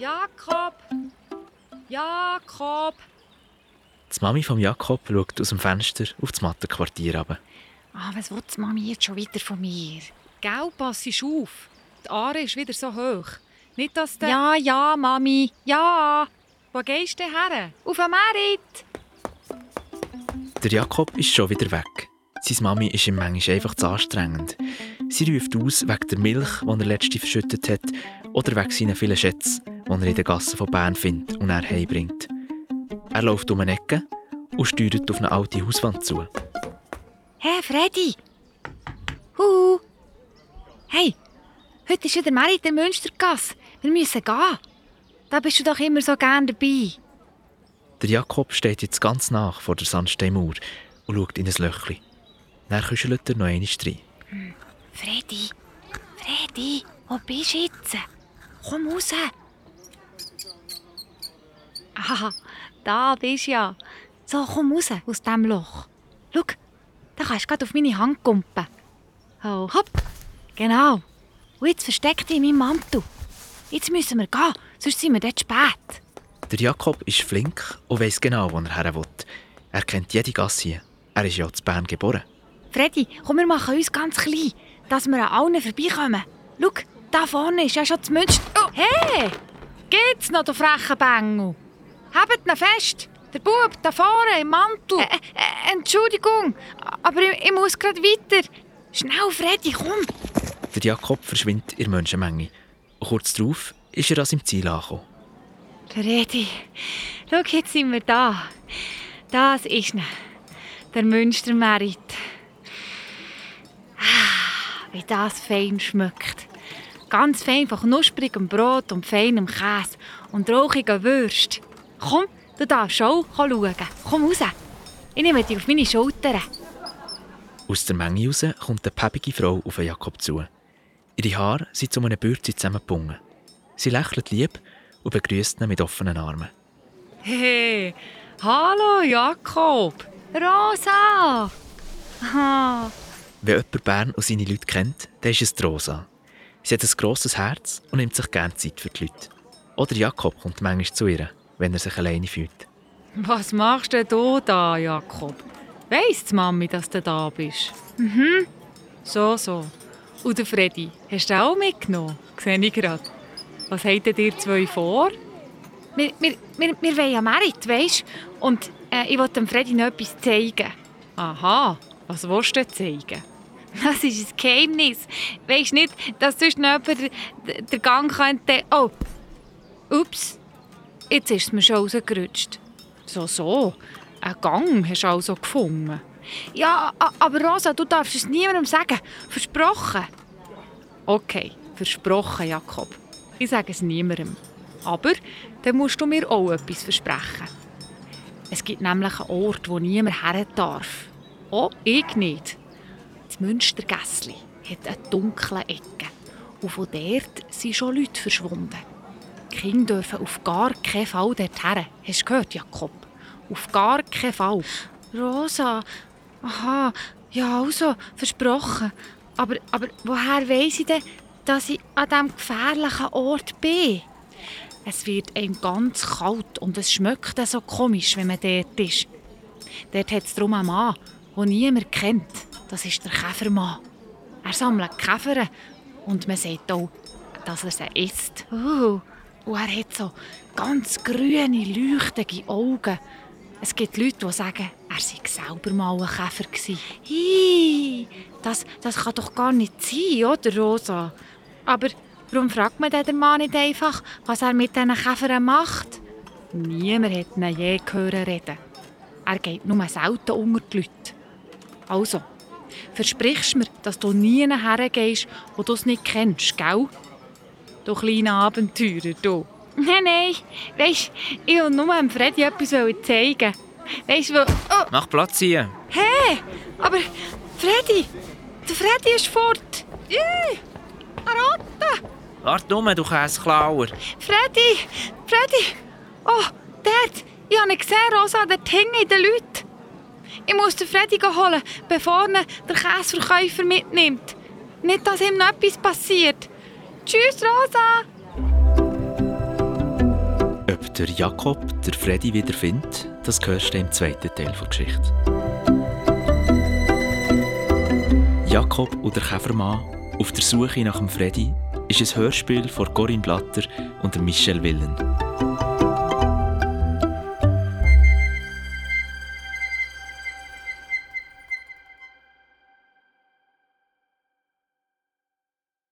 Jakob! Jakob! Die Mami von Jakob schaut aus dem Fenster auf das Mattenquartier runter. Ah, was will die Mami jetzt schon wieder von mir? Gell, pass auf. Die Aare ist wieder so hoch. Nicht, dass der... Ja, ja, Mami. Ja. Wo gehst du her? Auf den Merit. Der Jakob ist schon wieder weg. Seine Mami ist ihm manchmal einfach zu anstrengend. Sie ruft aus wegen der Milch, die er letzte verschüttet hat, oder wegen seinen vielen Schätzen, die er in den Gassen von Bern findet und er heimbringt. Er läuft um eine Ecke und steuert auf eine alte Hauswand zu. Hey, Freddy! Huhu! Hey, heute ist wieder Merit in der Münstergasse. Wir müssen gehen. Da bist du doch immer so gern dabei. Der Jakob steht jetzt ganz nach vor der Sandsteinmauer und schaut in ein Löchchen. Dann kuschelt er noch einmal rein. Freddy, Freddy, wo bist du jetzt? Komm raus. Aha, da bist du ja. So, komm raus aus diesem Loch. Schau, da kannst du gerade auf meine Hand kumpen. Oh, hopp. Genau. Und jetzt versteck dich in meinem Mantel. Jetzt müssen wir gehen, sonst sind wir dort spät. Der Jakob ist flink und weiss genau, wo er her will. Er kennt jede Gasse hier. Er ist ja in Bern geboren. Freddy, komm, wir machen uns ganz klein, dass wir an allen vorbeikommen. Schau, da vorne ist ja schon das Münster. Oh. Hey! Geht's noch, du freche Bengel? Habt ihn fest! Der Bub da vorne im Mantel! Äh, äh, Entschuldigung, aber ich, ich muss gerade weiter. Schnell, Freddy, komm! Der Jakob verschwindet in der Menschenmenge. Kurz darauf ist er an seinem Ziel angekommen. Freddy, schau, jetzt sind wir da. Das ist ne, der Münstermerit. Ah, wie das fein schmeckt. Ganz fein von knusprigem Brot und feinem Käse und rauchigen Würst. Komm, du darfst schon schauen. Komm raus. Ich nehme dich auf meine Schultern. Aus der Menge raus kommt eine päppige Frau auf Jakob zu. Ihre Haare sind zu einem Bürzi zusammengebunden. Sie lächelt lieb und begrüßt ihn mit offenen Armen. Hey! Hallo, Jakob! Rosa! Aha. Wenn jemand Bern und seine Leute kennt, dann ist es die Rosa. Sie hat ein grosses Herz und nimmt sich gerne Zeit für die Leute. Oder Jakob kommt manchmal zu ihr, wenn er sich alleine fühlt. Was machst denn du da, Jakob? Weiss die Mami, dass du da bist? Mhm. So, so. Und der Freddy, hast du auch mitgenommen? Sehe ich gerade. Was habt ihr zwei vor? Wir, wir, wir, wir wollen ja Merit, weisst Und äh, ich wollte dem Freddy noch etwas zeigen. Aha, was willst du zeigen? Das ist ein Geheimnis. Weisst nicht, dass sonst noch jemand den, den Gang könnte... Oh, ups. Jetzt ist es mir schon rausgerutscht. So, so. Einen Gang hast du also gefunden. Ja, aber Rosa, du darfst es niemandem sagen. Versprochen. Okay, versprochen, Jakob. Ich sage es niemandem. Aber dann musst du mir auch etwas versprechen. Es gibt nämlich einen Ort, wo niemand her darf. Auch ich nicht. Das Münstergässli hat eine dunkle Ecke. Und von dort sind schon Leute verschwunden. Die Kinder dürfen auf gar keinen Fall dorthin. Hast du gehört, Jakob? Auf gar keinen Fall. Rosa, aha, ja also, versprochen. Aber, aber woher weiss ich denn, dass ich an diesem gefährlichen Ort bin? Es wird einem ganz kalt und es schmeckt so komisch, wenn man dort ist. Dort hat es darum einen Mann, den niemand kennt. Das ist der Käfermann. Er sammelt Käfer und man sagt auch, dass er sie isst. Uh, Und er hat so ganz grüne, leuchtende Augen. Es gibt Leute, die sagen, er sei selber mal ein Käfer hi, das, das kann doch gar nicht sein, oder Rosa? Aber warum fragt man den Mann nicht einfach, was er mit diesen Käfern macht? Niemand hat ihn je gehört reden. Er geht nur selten unter die Leute. Also, versprichst mir, dass du nie hergehst, wo du es nicht kennst, gell? Du kleiner Abenteurer, du. Nein, nein, weisst, ich will nur dem Freddy etwas zeigen. Weisst du, oh, Mach Platz hier! hey, aber Freddy, der Freddy ist fort. Ih, eine Ratte. Warte nur, du Käseklauer! Freddy, Freddy, oh, dort, ich habe ihn gesehen, Rosa, dort hängen in den Leuten. Ich muss den Freddy holen, bevor ihn der Käseverkäufer mitnimmt. Nicht, dass ihm noch etwas passiert. Tschüss, Rosa. Ob der Jakob der Freddy wiederfindet, das hörst du im zweiten Teil der Geschichte. Jakob und der Käfermann auf der Suche nach dem Freddy ist ein Hörspiel von Corinne Blatter und Michel Willen.